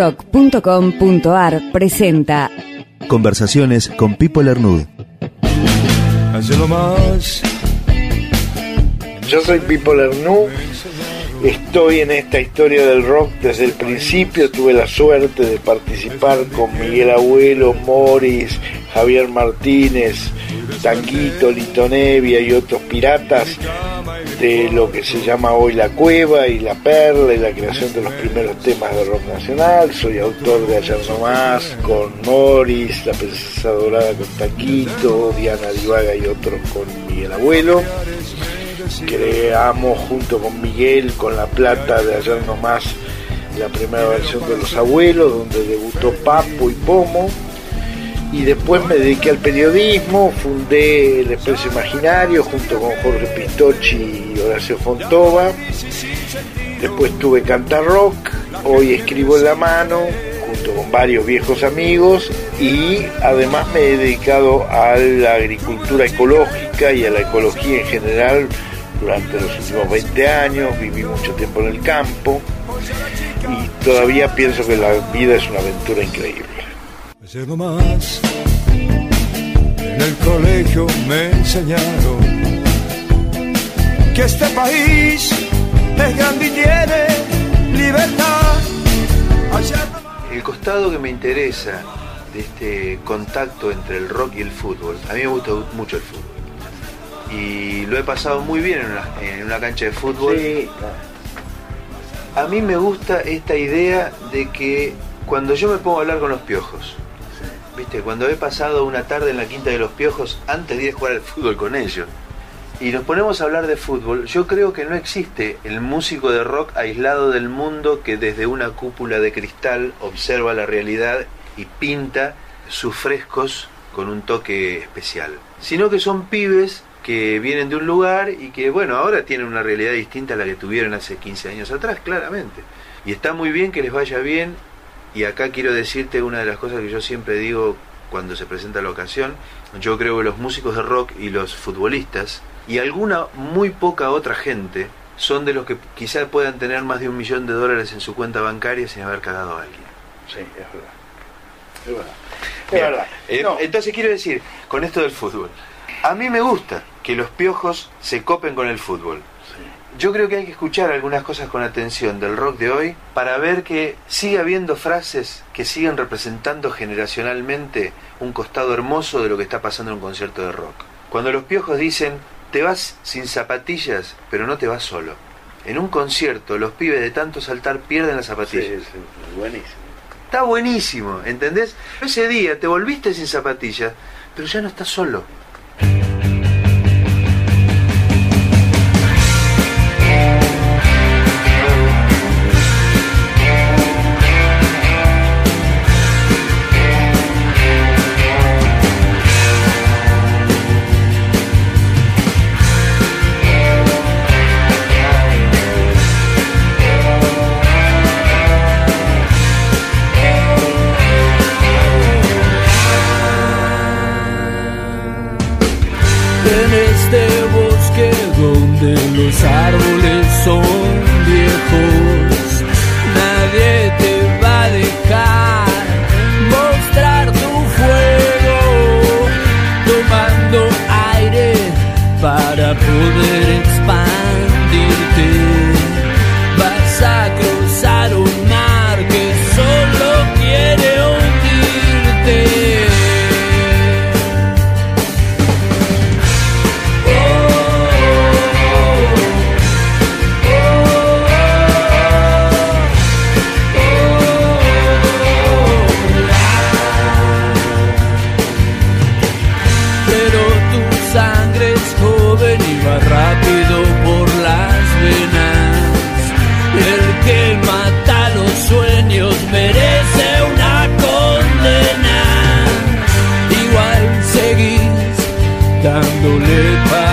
nacionalrock.com.ar presenta Conversaciones con Pipo Lernud. más. Yo soy Pipo Lernou, estoy en esta historia del rock desde el principio, tuve la suerte de participar con Miguel Abuelo, Morris, Javier Martínez, Tanguito, Lito Nevia y otros piratas de lo que se llama hoy La Cueva y La Perla y la creación de los primeros temas de rock nacional. Soy autor de Ayer No Más con Morris, La Princesa Dorada con Tanguito, Diana Divaga y otros con Miguel Abuelo. Creamos junto con Miguel, con La Plata de Ayer No Más, la primera versión de Los Abuelos, donde debutó Papo y Pomo y después me dediqué al periodismo, fundé el Expreso Imaginario junto con Jorge Pistocchi y Horacio Fontova. Después tuve Cantar Rock, hoy escribo en la mano junto con varios viejos amigos y además me he dedicado a la agricultura ecológica y a la ecología en general durante los últimos 20 años, viví mucho tiempo en el campo y todavía pienso que la vida es una aventura increíble. Ayer más en el colegio me enseñaron que este país es grande y tiene libertad. El costado que me interesa de este contacto entre el rock y el fútbol, a mí me gusta mucho el fútbol. Y lo he pasado muy bien en una, en una cancha de fútbol. A mí me gusta esta idea de que cuando yo me pongo a hablar con los piojos, ¿viste? Cuando he pasado una tarde en la quinta de los piojos antes de ir a jugar al fútbol con ellos. Y nos ponemos a hablar de fútbol, yo creo que no existe el músico de rock aislado del mundo que desde una cúpula de cristal observa la realidad y pinta sus frescos con un toque especial. Sino que son pibes que vienen de un lugar y que, bueno, ahora tienen una realidad distinta a la que tuvieron hace 15 años atrás, claramente. Y está muy bien que les vaya bien y acá quiero decirte una de las cosas que yo siempre digo cuando se presenta la ocasión. Yo creo que los músicos de rock y los futbolistas y alguna muy poca otra gente son de los que quizás puedan tener más de un millón de dólares en su cuenta bancaria sin haber cagado a alguien. Sí, es verdad. Es verdad. Es verdad. Eh, entonces quiero decir, con esto del fútbol, a mí me gusta que los piojos se copen con el fútbol. Yo creo que hay que escuchar algunas cosas con atención del rock de hoy para ver que sigue habiendo frases que siguen representando generacionalmente un costado hermoso de lo que está pasando en un concierto de rock. Cuando los piojos dicen, te vas sin zapatillas, pero no te vas solo. En un concierto, los pibes de tanto saltar pierden las zapatillas. Sí, buenísimo. Está buenísimo, ¿entendés? Ese día te volviste sin zapatillas, pero ya no estás solo. Mi amor,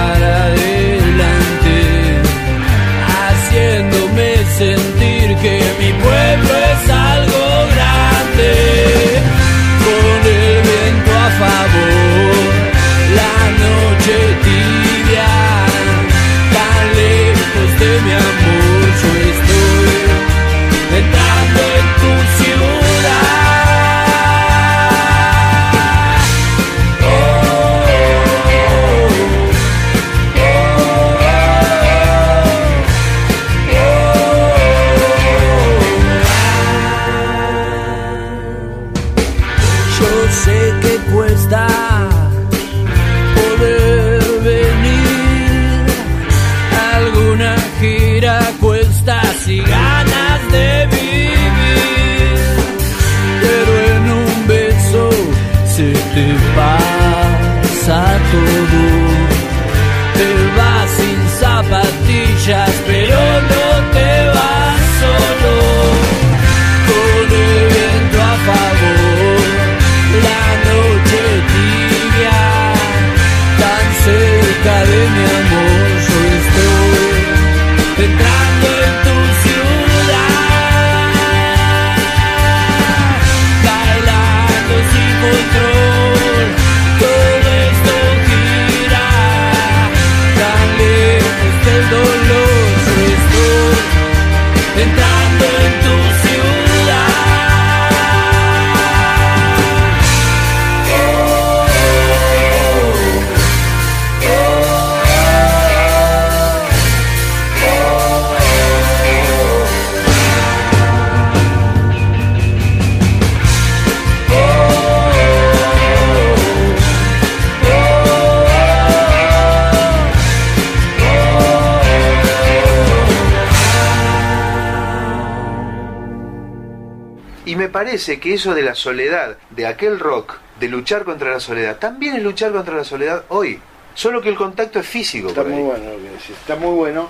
parece que eso de la soledad, de aquel rock, de luchar contra la soledad, también es luchar contra la soledad hoy. Solo que el contacto es físico. Está muy bueno lo que decís, está muy bueno,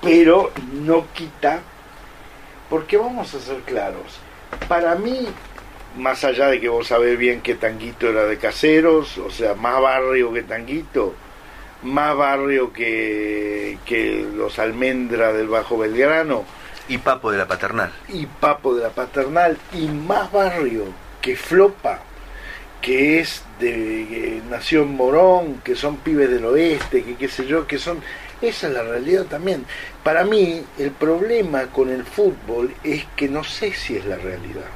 pero no quita, porque vamos a ser claros, para mí, más allá de que vos sabés bien que Tanguito era de caseros, o sea, más barrio que Tanguito, más barrio que, que los Almendra del Bajo Belgrano, Y Papo de la Paternal. y Papo de la Paternal, y más barrio que Flopa, que es de que nació en Morón, que son pibes del oeste, que qué sé yo, que son... Esa es la realidad también. Para mí, el problema con el fútbol es que no sé si es la realidad.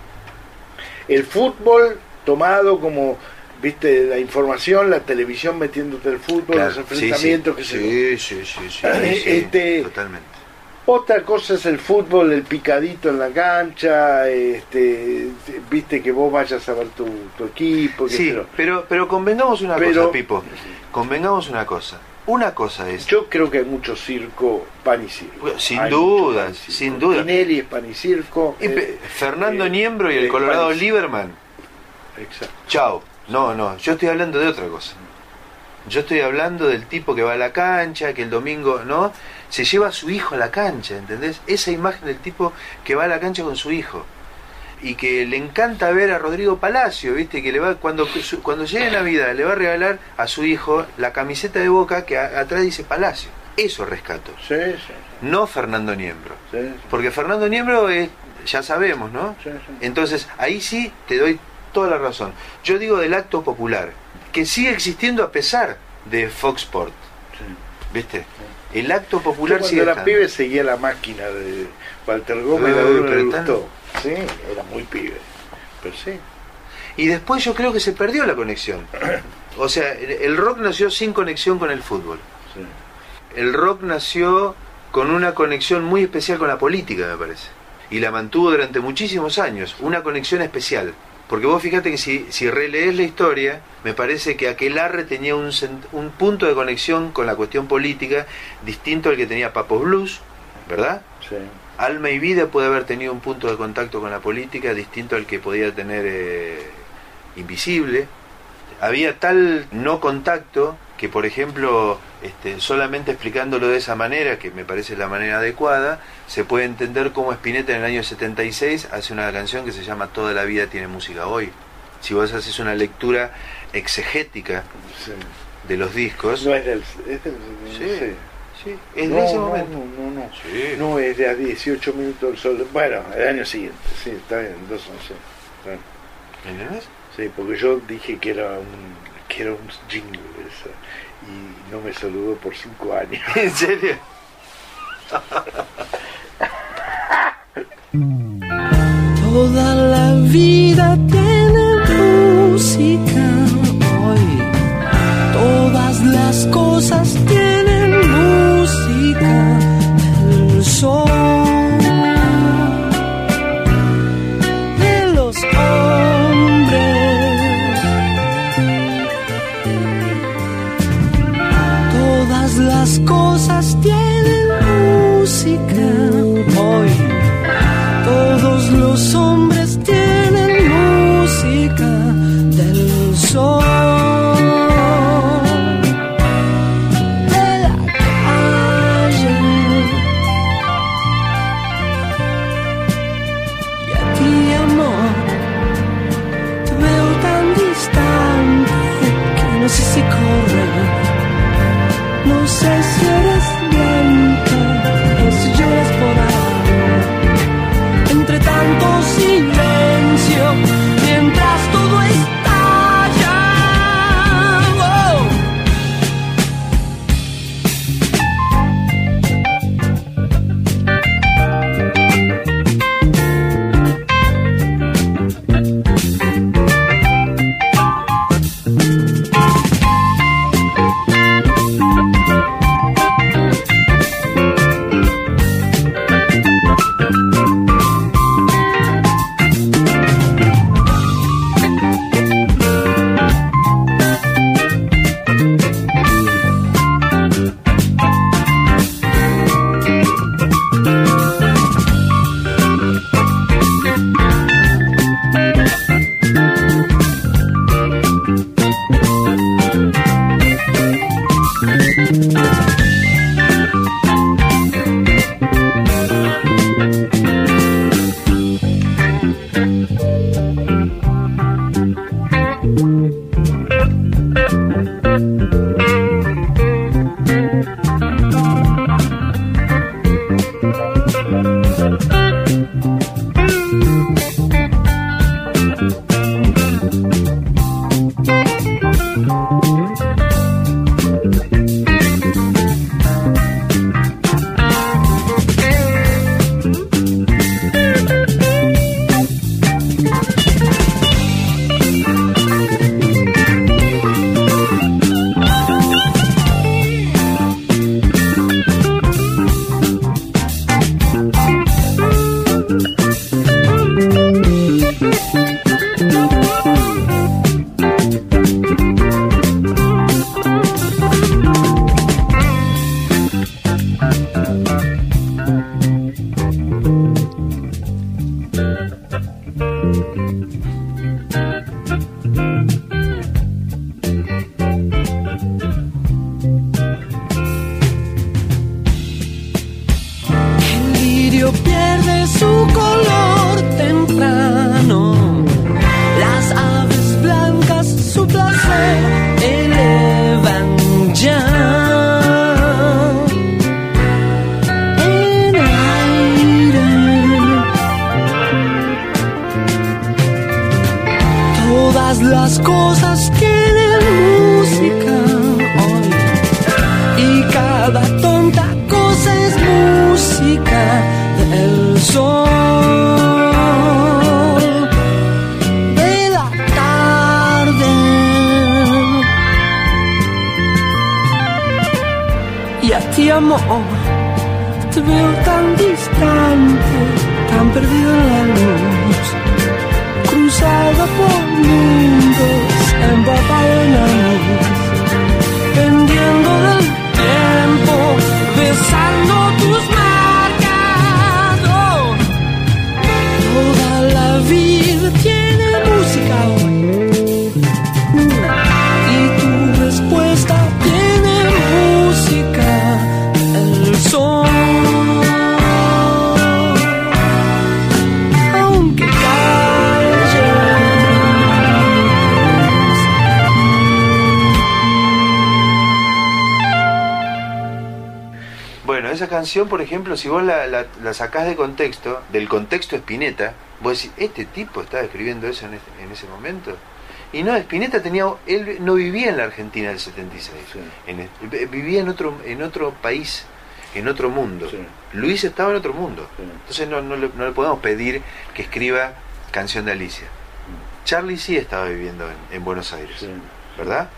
El fútbol tomado como, viste, la información, la televisión metiéndote el fútbol, Claro, los enfrentamientos, sí, que se sí, sí, Eh, sí, este- totalmente. Otra cosa es el fútbol, el picadito en la cancha, este, viste que vos vayas a ver tu, tu equipo, Sí, pero, pero convengamos una Pero- cosa, Pipo. Convengamos una cosa. Una cosa es. Yo creo que hay mucho circo, pan y circo. Sin Hay duda, circo. sin duda. Tinelli es pan y circo. Y eh, Fernando eh, Niembro y el Colorado. Lieberman. Exacto. Chao. No, no, yo estoy hablando de otra cosa. Yo estoy hablando del tipo que va a la cancha, que el domingo, ¿no? Se lleva a su hijo a la cancha, ¿entendés? Esa imagen del tipo que va a la cancha con su hijo. Y que le encanta ver a Rodrigo Palacio, ¿viste? Que le va, cuando, cuando llegue Navidad, le va a regalar a su hijo la camiseta de boca que a- atrás dice Palacio. Eso rescato. Sí, sí, No Fernando Niembro. Porque Fernando Niembro es, ya sabemos, ¿no? sí, sí. Entonces, ahí sí te doy toda la razón. Yo digo del acto popular, que sigue existiendo a pesar de Fox Sport. ¿Viste? El acto popular cuando sigue era pibe seguía la máquina de Walter Gómez, le gustó. Sí, era muy pibe. Pero sí. Y después yo creo que se perdió la conexión. O sea, el el rock nació sin conexión con el fútbol. sí. El rock nació con una conexión muy especial con la política, me parece. Y la mantuvo durante muchísimos años, una conexión especial. Porque vos fíjate que si, si relees la historia, me parece que Aquelarre tenía un, cent- un punto de conexión con la cuestión política distinto al que tenía Papos Blues, ¿verdad? sí. Alma y Vida puede haber tenido un punto de contacto con la política distinto al que podía tener eh, Invisible. Había tal no contacto que, por ejemplo, este, solamente explicándolo de esa manera, que me parece la manera adecuada, se puede entender cómo Spinetta en el año 76 hace una canción que se llama Toda la vida tiene música hoy. Si vos haces una lectura exegética sí. de los discos, No es del. Es del Sí. sí. sí, es no, de ese no, momento. No, no, no. Sí. No, es de a 18 minutos del sol. Bueno, el año siguiente, sí, está bien. Está bien. ¿Entendés? Sí, porque yo dije que era un, que era un jingle esa, y no me saludó por cinco años. ¿En serio? Toda la vida tiene luz cruzado por mundos empapado en años canción, por ejemplo, si vos la, la, la sacás de contexto, del contexto Spinetta, vos decís, ¿este tipo estaba escribiendo eso en, este- en ese momento? Y no, Spinetta tenía, él no vivía en la Argentina del 76, en el- vi- vivía en otro, en otro país, en otro mundo. Sí. Luis estaba en otro mundo. Sí. Entonces no, no, le, no le podemos pedir que escriba Canción de Alicia. Charlie sí estaba viviendo en, en Buenos Aires. ¿verdad?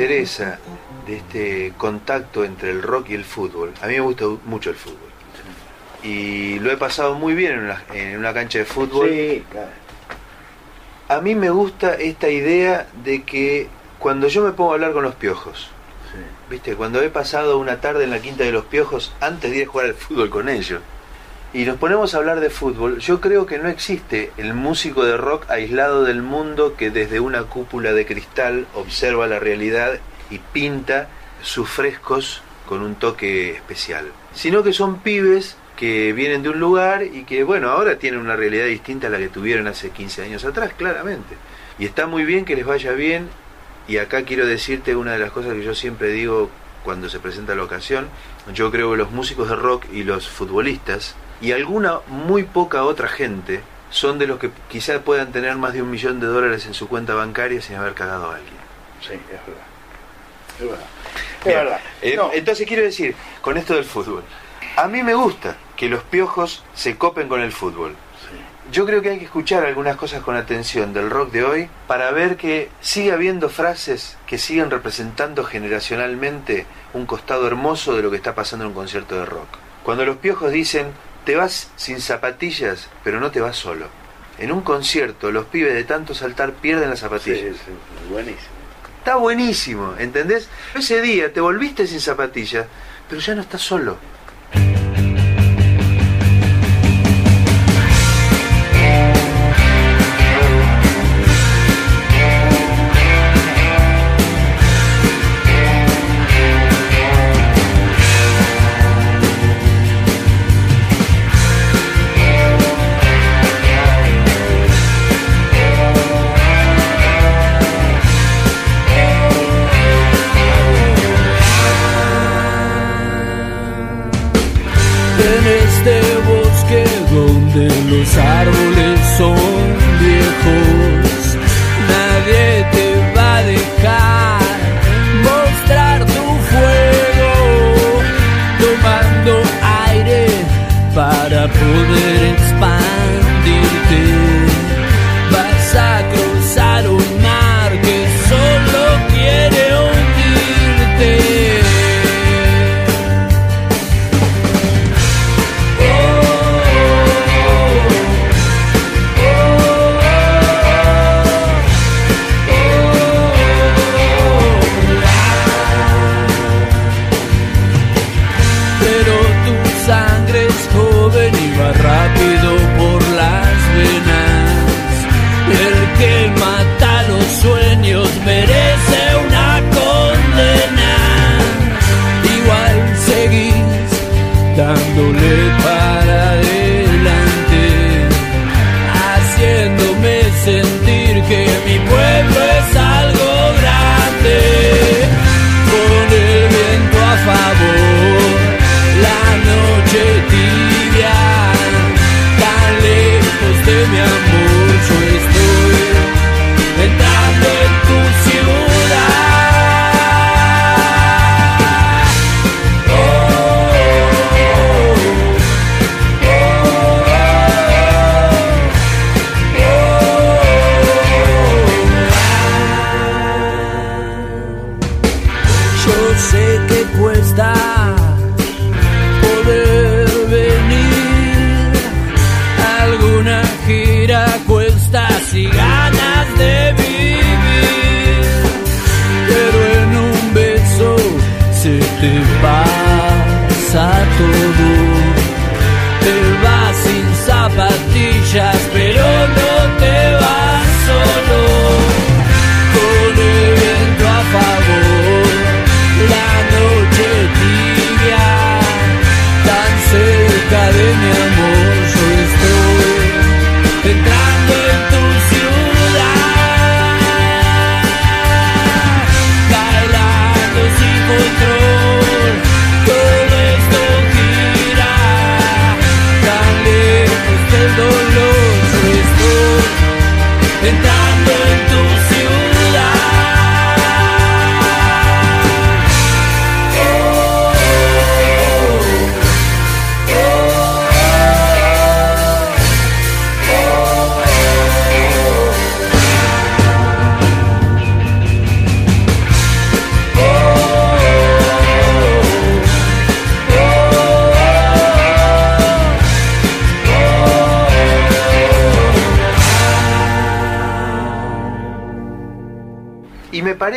Interesa de este contacto entre el rock y el fútbol, a mí me gusta mucho el fútbol. Y lo he pasado muy bien en una, en una cancha de fútbol. Sí, claro. A mí me gusta esta idea de que cuando yo me pongo a hablar con los piojos, ¿viste? Cuando he pasado una tarde en la quinta de los piojos antes de ir a jugar al fútbol con ellos, y nos ponemos a hablar de fútbol, yo creo que no existe el músico de rock aislado del mundo que desde una cúpula de cristal observa la realidad y pinta sus frescos con un toque especial, sino que son pibes que vienen de un lugar y que, bueno, ahora tienen una realidad distinta a la que tuvieron hace 15 años atrás, claramente. Y está muy bien que les vaya bien, y acá quiero decirte una de las cosas que yo siempre digo cuando se presenta la ocasión, yo creo que los músicos de rock y los futbolistas, y alguna muy poca otra gente, son de los que quizás puedan tener más de un millón de dólares en su cuenta bancaria sin haber cagado a alguien. Sí, es verdad. Es verdad. Es Bien, verdad. eh, No, Entonces quiero decir, con esto del fútbol, a mí me gusta que los piojos se copen con el fútbol. Yo creo que hay que escuchar algunas cosas con atención del rock de hoy para ver que sigue habiendo frases que siguen representando generacionalmente un costado hermoso de lo que está pasando en un concierto de rock. Cuando los piojos dicen, te vas sin zapatillas, pero no te vas solo. En un concierto, los pibes de tanto saltar pierden las sí, zapatillas. sí, buenísimo. Está buenísimo, ¿entendés? Ese día te volviste sin zapatillas, pero ya no estás solo. Los árboles son viejos, nadie te va a dejar mostrar tu fuego, tomando aire para poder expandirte.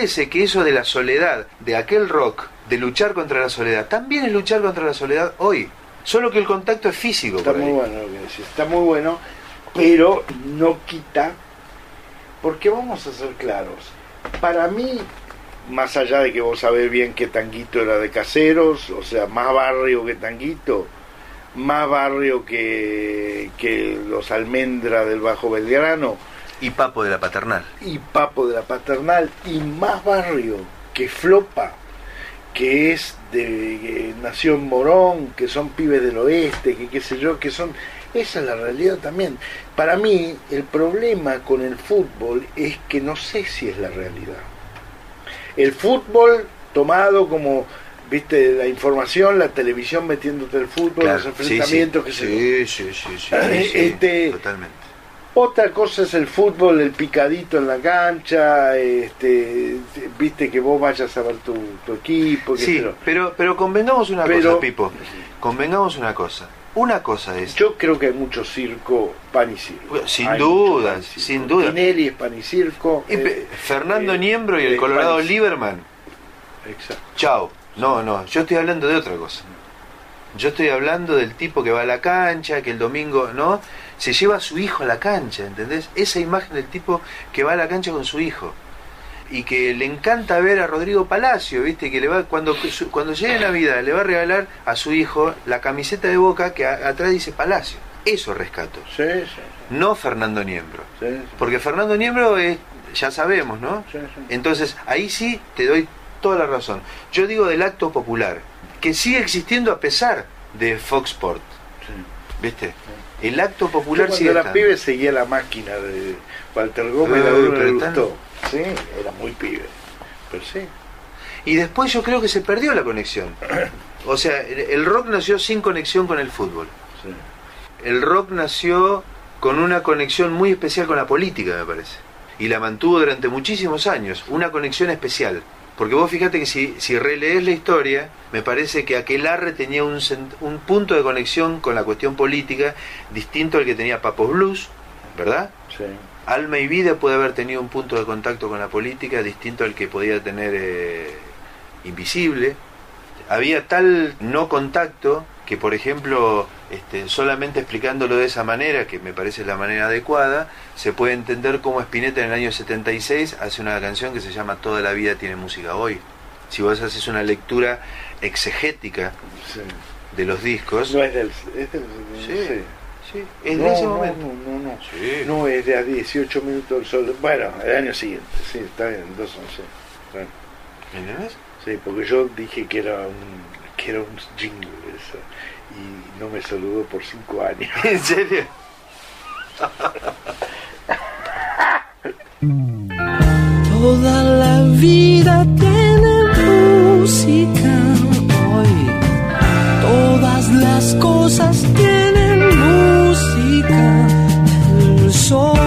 Parece que eso de la soledad, de aquel rock, de luchar contra la soledad, también es luchar contra la soledad hoy. Solo que el contacto es físico. Está ahí. muy bueno lo que decís, está muy bueno, pero no quita, porque vamos a ser claros. Para mí, más allá de que vos sabés bien que Tanguito era de caseros, o sea, más barrio que Tanguito, más barrio que, que los Almendra del Bajo Belgrano, Y Papo de la Paternal. y Papo de la Paternal, y más barrio que Flopa, que es de que nació en Morón, que son pibes del oeste, que qué sé yo, que son... Esa es la realidad también. Para mí, el problema con el fútbol es que no sé si es la realidad. El fútbol tomado como, viste, la información, la televisión metiéndote el fútbol, los enfrentamientos, sí, sé yo. sí, sí, Eh, sí, este- totalmente. Otra cosa es el fútbol, el picadito en la cancha, este, viste que vos vayas a ver tu, tu equipo, Sí, pero, pero convengamos una Pero- cosa, Pipo. Convengamos una cosa. Una cosa es. Yo creo que hay mucho circo, pan y circo. Sin Hay duda, sin duda. Tinelli es pan y circo. Y eh, Fernando eh, Niembro y el Colorado Lieberman. Exacto. Chao. No, no, yo estoy hablando de otra cosa. Yo estoy hablando del tipo que va a la cancha, que el domingo, ¿no? Se lleva a su hijo a la cancha, ¿entendés? Esa imagen del tipo que va a la cancha con su hijo. Y que le encanta ver a Rodrigo Palacio, ¿viste? Que le va cuando cuando llegue Navidad le va a regalar a su hijo la camiseta de Boca que a- atrás dice Palacio. Eso rescato. Sí, sí, No Fernando Niembro. Porque Fernando Niembro es, ya sabemos, ¿no? sí, sí. Entonces, ahí sí te doy toda la razón. Yo digo del acto popular, que sigue existiendo a pesar de Fox Sport. Sí. ¿Viste? El acto Yo popular cuando sigue era pibe seguía la máquina de Walter Gómez, Uy, a uno le gustó. Sí, era muy pibe. Pero sí. Y después yo creo que se perdió la conexión. O sea, el, el rock nació sin conexión con el fútbol. sí. El rock nació con una conexión muy especial con la política, me parece. Y la mantuvo durante muchísimos años, una conexión especial. Porque vos fíjate que si, si relees la historia, me parece que Aquelarre tenía un, un punto de conexión con la cuestión política distinto al que tenía Papos Blues, ¿verdad? sí. Alma y Vida puede haber tenido un punto de contacto con la política distinto al que podía tener eh, Invisible. Había tal no contacto que, por ejemplo, este, solamente explicándolo de esa manera, que me parece la manera adecuada, se puede entender cómo Spinetta en el año 76 hace una canción que se llama Toda la vida tiene música hoy. Si vos haces una lectura exegética sí. de los discos, No es del. Es del Sí. sí. sí, es no, de ese no, momento. No, no, no. No, es de a 18 minutos del sol. Bueno, el año siguiente, sí, está bien, 2 11. Bueno, ¿Entendés? Sí, porque yo dije que era un, que era un jingle eso, y no me saludó por 5 años. ¿En serio? Toda la vida tiene música hoy. Todas las cosas tienen música. El son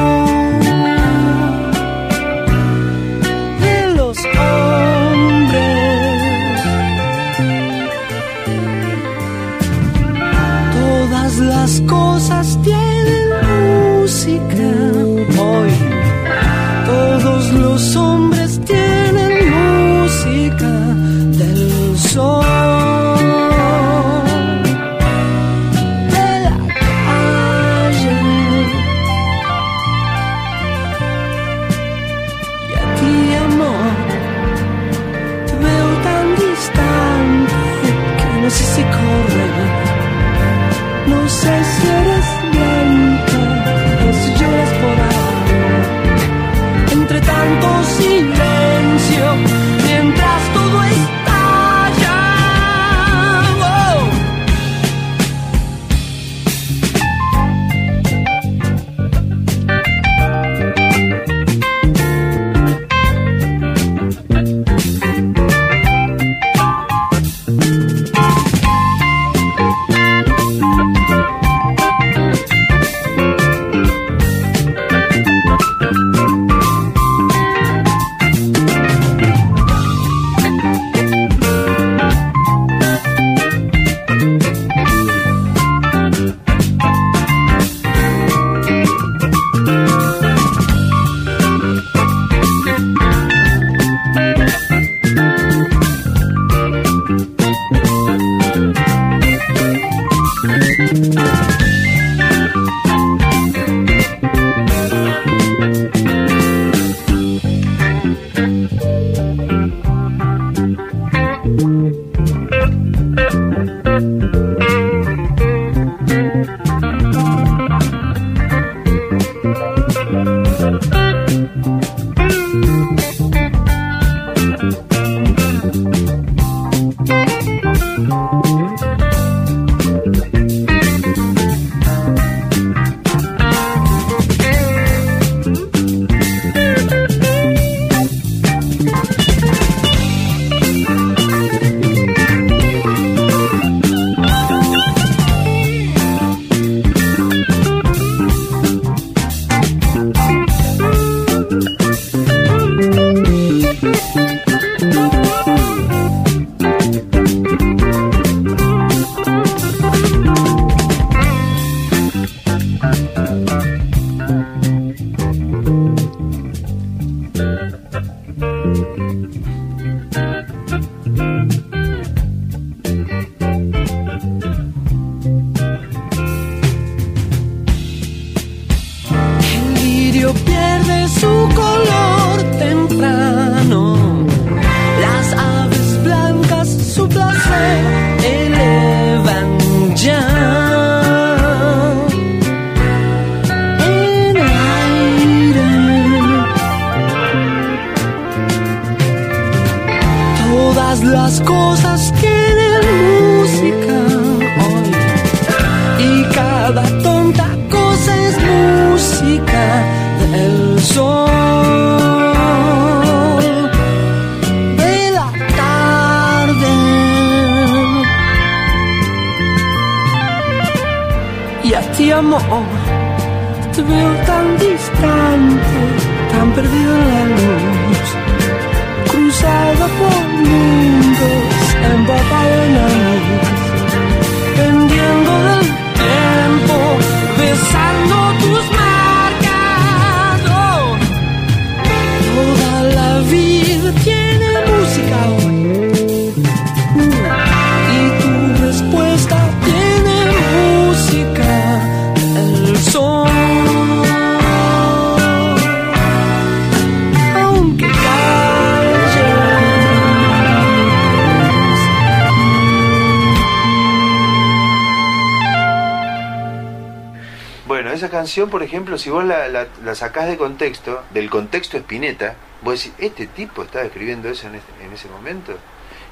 canción, por ejemplo, si vos la, la, la sacás de contexto, del contexto Spinetta, vos decís, ¿este tipo estaba escribiendo eso en, este- en ese momento?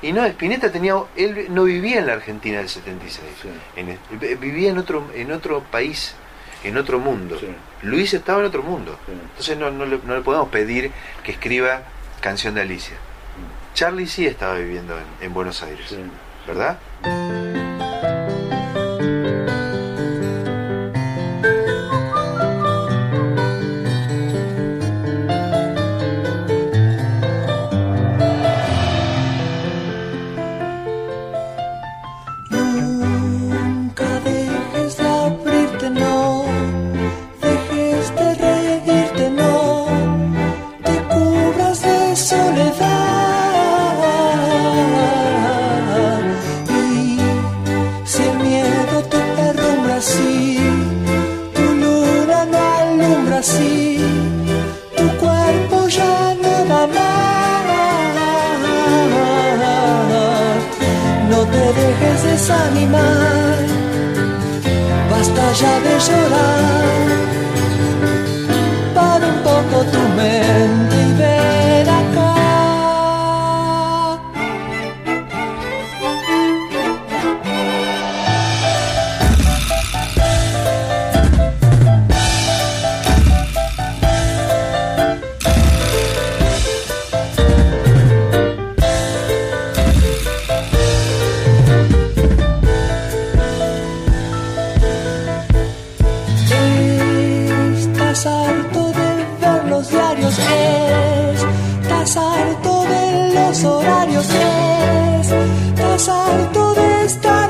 Y no, Spinetta tenía, él no vivía en la Argentina del 76, en el- vi- vivía en otro, en otro país, en otro mundo. Sí. Luis estaba en otro mundo. Sí. Entonces no, no le, no le podemos pedir que escriba Canción de Alicia. Charlie sí estaba viviendo en, en Buenos Aires. ¿verdad? Los diarios, estás harto de los horarios, estás harto de estar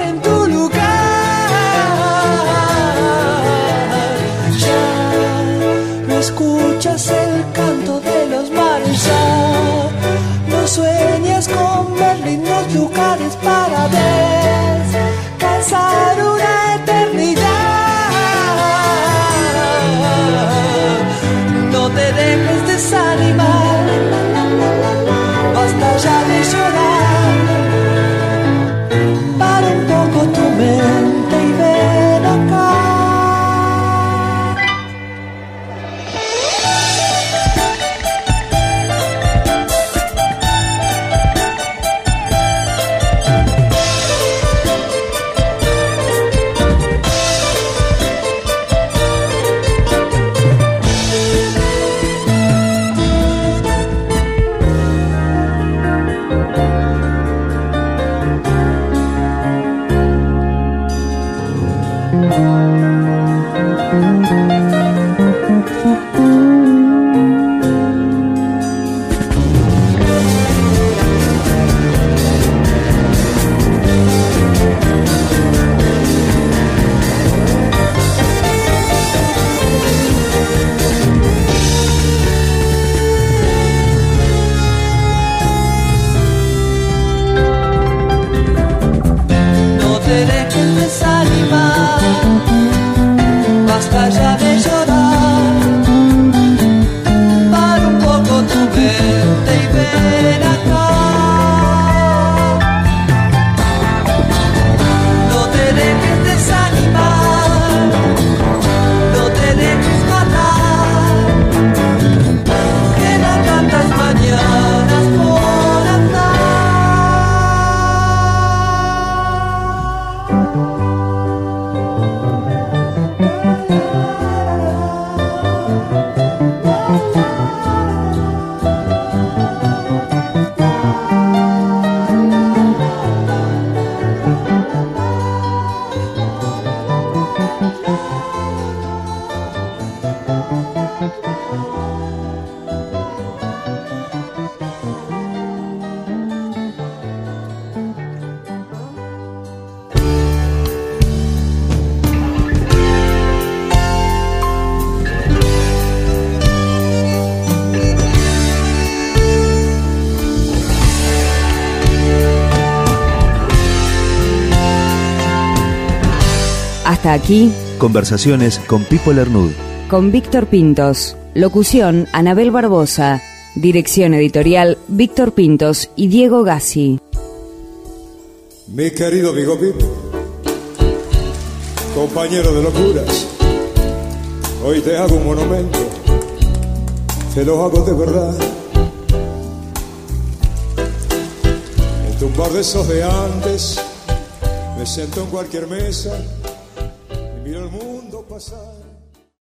desanimar, Aquí, Conversaciones con Pipo Lernud. con Víctor Pintos. Locución, Anabel Barbosa. Dirección editorial, Víctor Pintos y Diego Gassi. Mi querido amigo Pipo, compañero de locuras, hoy te hago un monumento, te lo hago de verdad. En tu bar de esos de antes, me siento en cualquier mesa